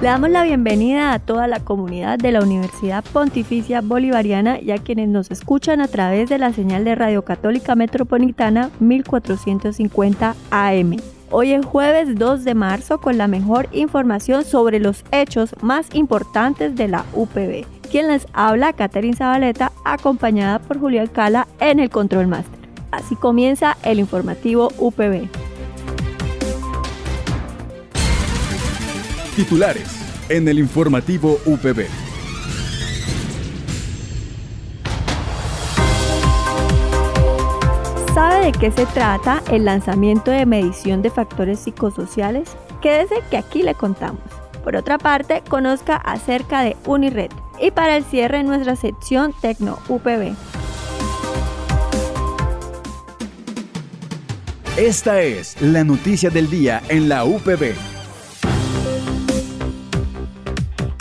Le damos la bienvenida a toda la comunidad de la Universidad Pontificia Bolivariana y a quienes nos escuchan a través de la señal de Radio Católica Metropolitana 1450 AM. Hoy es jueves 2 de marzo con la mejor información sobre los hechos más importantes de la UPB. Quien les habla, Catherine Zabaleta, acompañada por Julián Cala en el Control Master. Así comienza el informativo UPB. Titulares en el informativo UPB. ¿Sabe de qué se trata el lanzamiento de medición de factores psicosociales? Quédese que aquí le contamos. Por otra parte, conozca acerca de Unired. Y para el cierre, nuestra sección Tecno UPB. Esta es la noticia del día en la UPB.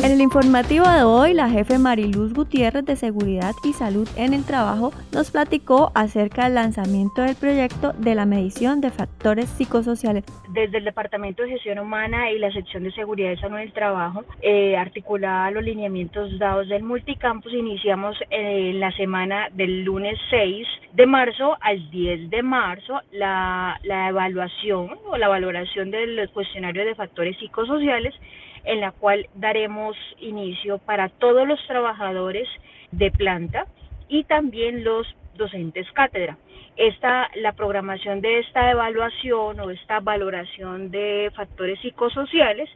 En el informativo de hoy, la jefe Mariluz Gutiérrez de Seguridad y Salud en el Trabajo nos platicó acerca del lanzamiento del proyecto de la medición de factores psicosociales. Desde el Departamento de Gestión Humana y la sección de Seguridad y Salud en el Trabajo, eh, articulada a los lineamientos dados del multicampus, iniciamos en eh, la semana del lunes 6 de marzo al 10 de marzo la, la evaluación o la valoración del cuestionario de factores psicosociales en la cual daremos inicio para todos los trabajadores de planta y también los docentes cátedra. Esta, la programación de esta evaluación o esta valoración de factores psicosociales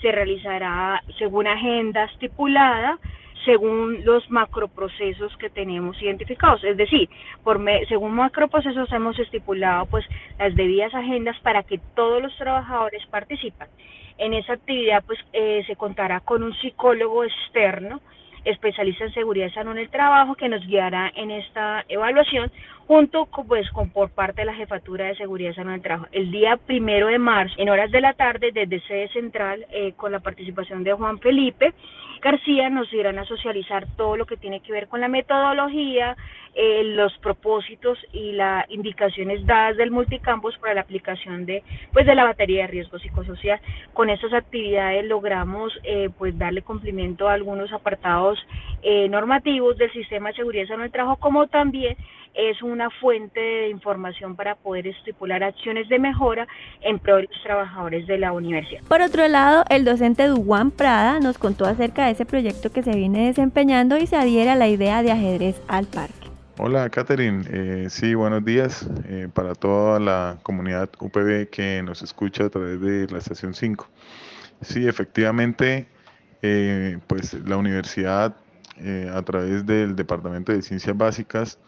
se realizará según agenda estipulada, según los macroprocesos que tenemos identificados. Es decir, por según macroprocesos hemos estipulado pues las debidas agendas para que todos los trabajadores participen. En esa actividad pues eh, se contará con un psicólogo externo especialista en seguridad y salud en el trabajo que nos guiará en esta evaluación junto con, pues, con por parte de la Jefatura de Seguridad y Salud en el Trabajo. El día primero de marzo, en horas de la tarde, desde sede central, eh, con la participación de Juan Felipe García, nos irán a socializar todo lo que tiene que ver con la metodología, eh, los propósitos y las indicaciones dadas del multicampus para la aplicación de pues de la batería de riesgo psicosocial. Con estas actividades logramos eh, pues darle cumplimiento a algunos apartados eh, normativos del sistema de seguridad en el trabajo, como también es una fuente de información para poder estipular acciones de mejora en pro de los trabajadores de la universidad. Por otro lado, el docente Duwan Prada nos contó acerca de ese proyecto que se viene desempeñando y se adhiere a la idea de ajedrez al parque. Hola, Catherine. Eh, sí, buenos días eh, para toda la comunidad UPB que nos escucha a través de la estación 5. Sí, efectivamente, eh, pues la universidad a través del Departamento de Ciencias Básicas,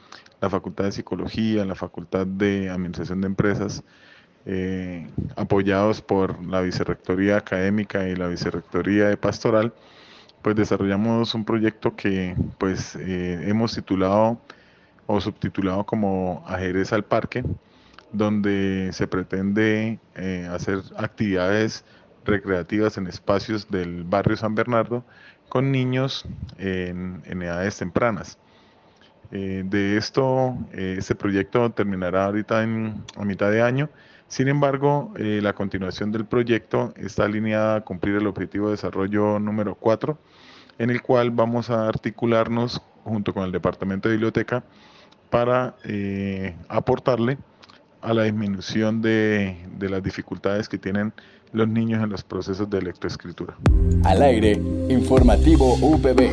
la Facultad de Psicología, la Facultad de Administración de Empresas, apoyados por la Vicerrectoría Académica y la Vicerrectoría de Pastoral, pues desarrollamos un proyecto que pues hemos titulado o subtitulado como Ajedrez al Parque, donde se pretende eh, hacer actividades recreativas en espacios del barrio San Bernardo con niños en, edades tempranas. Eh, de esto, eh, este proyecto terminará ahorita a mitad de año. Sin embargo, la continuación del proyecto está alineada a cumplir el objetivo de desarrollo número 4, en el cual vamos a articularnos junto con el Departamento de Biblioteca para eh, aportarle a la disminución de, de, las dificultades que tienen los niños en los procesos de lectoescritura. Al aire, informativo UPB.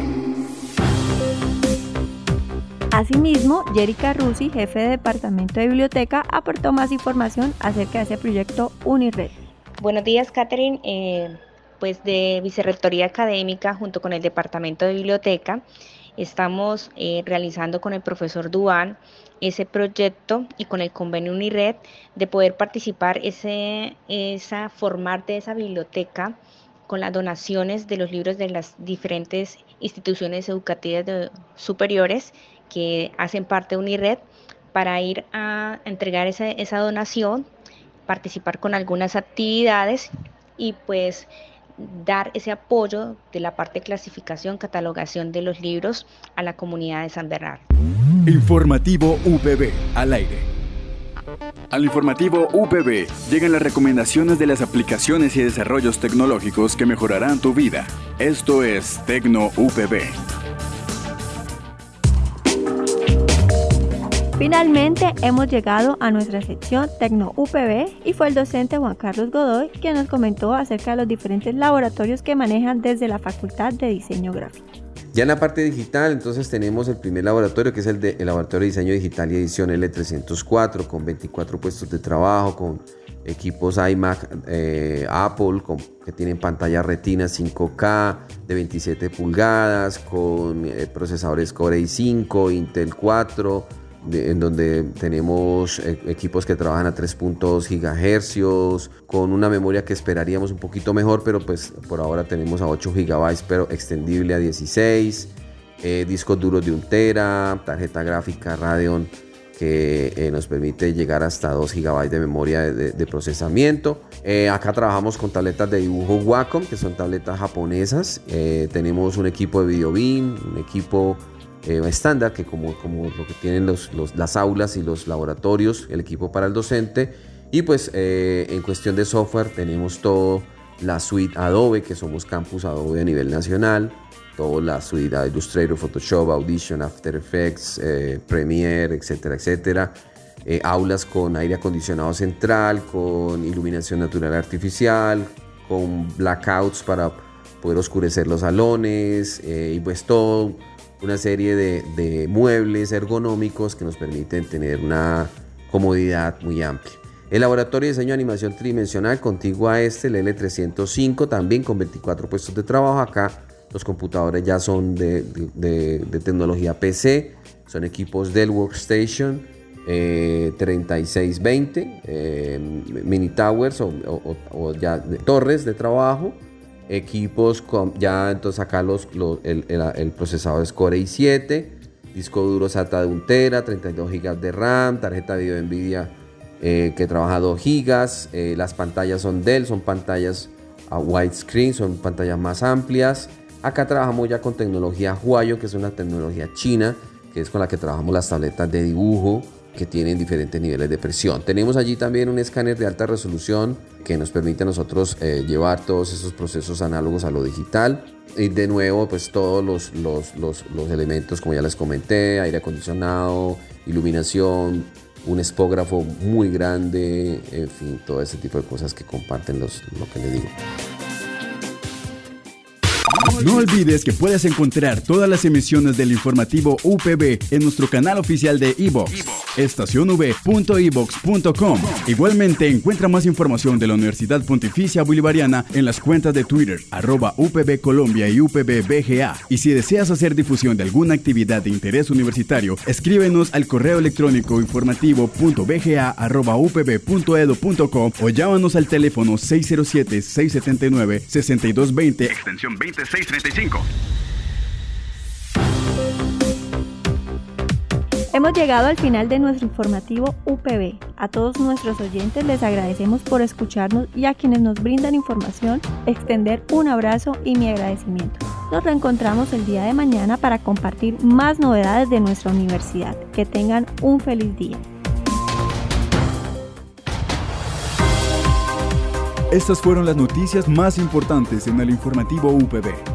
Asimismo, Jerica Rusi, jefe de Departamento de Biblioteca, aportó más información acerca de ese proyecto Unired. Buenos días, Catherine. Eh, pues de Vicerrectoría Académica junto con el Departamento de Biblioteca estamos eh, realizando con el profesor Duan ese proyecto y con el convenio Unired de poder participar, ese, esa, formar de esa biblioteca con las donaciones de los libros de las diferentes instituciones educativas superiores que hacen parte de Unired para ir a entregar esa, esa donación, participar con algunas actividades y pues dar ese apoyo de la parte de clasificación, catalogación de los libros a la comunidad de San Bernardo. Informativo UPB al aire. Al informativo UPB llegan las recomendaciones de las aplicaciones y desarrollos tecnológicos que mejorarán tu vida. Esto es Tecno UPB. Finalmente hemos llegado a nuestra sección Tecno UPB y fue el docente Juan Carlos Godoy quien nos comentó acerca de los diferentes laboratorios que manejan desde la Facultad de Diseño Gráfico. Ya en la parte digital, entonces tenemos el primer laboratorio que es el, Laboratorio de Diseño Digital y Edición L304 con 24 puestos de trabajo, con equipos iMac, eh, Apple que tienen pantalla retina 5K de 27 pulgadas, con eh, procesadores Core i5, Intel 4 en donde tenemos eh, equipos que trabajan a 3.2 GHz, con una memoria que esperaríamos un poquito mejor, pero pues por ahora tenemos a 8 GB, pero extendible a 16, eh, discos duros de 1 tera, tarjeta gráfica Radeon que eh, nos permite llegar hasta 2 GB de memoria de, procesamiento. acá trabajamos con tabletas de dibujo Wacom, que son tabletas japonesas. tenemos un equipo de video beam, un equipo eh, estándar, que como, como lo que tienen los, las aulas y los laboratorios, el equipo para el docente. Y pues eh, en cuestión de software tenemos todo la suite Adobe, que somos campus Adobe a nivel nacional, toda la suite Illustrator, Photoshop, Audition, After Effects, eh, Premiere, etcétera, etcétera. aulas con aire acondicionado central, con iluminación natural artificial, con blackouts para poder oscurecer los salones y pues todo una serie de, muebles ergonómicos que nos permiten tener una comodidad muy amplia. El laboratorio de diseño de animación tridimensional contiguo a este, el L305, también con 24 puestos de trabajo. Acá los computadores ya son de, tecnología PC, son equipos Dell Workstation 3620, eh, eh, mini towers o ya torres de trabajo equipos con, ya entonces acá los, el, procesador es Core i7, disco duro SATA de 1 tera, 32 GB de RAM, tarjeta video Nvidia eh, que trabaja 2 GB, eh, las pantallas son Dell, son pantallas a widescreen, son pantallas más amplias. Acá trabajamos ya con tecnología Huayo, que es una tecnología china, que es con la que trabajamos las tabletas de dibujo, que tienen diferentes niveles de presión. Tenemos allí también un escáner de alta resolución que nos permite a nosotros eh, llevar todos esos procesos análogos a lo digital. Y de nuevo, pues todos los, los, los, los elementos, como ya les comenté, aire acondicionado, iluminación, un espógrafo muy grande, en fin, todo ese tipo de cosas que comparten los, lo que les digo. No olvides que puedes encontrar todas las emisiones del informativo UPB en nuestro canal oficial de iVox, estacionv.evox.com. Igualmente encuentra más información de la Universidad Pontificia Bolivariana en las cuentas de Twitter, arroba UPB Colombia y UPB BGA. Y si deseas hacer difusión de alguna actividad de interés universitario, escríbenos al correo electrónico informativo.bga.upb.edu.com o llámanos al teléfono 607-679-6220, extensión 26. Hemos llegado al final de nuestro informativo UPB. A todos nuestros oyentes les agradecemos por escucharnos y a quienes nos brindan información, extender un abrazo y mi agradecimiento. Nos reencontramos el día de mañana para compartir más novedades de nuestra universidad. Que tengan un feliz día. Estas fueron las noticias más importantes en el informativo UPB.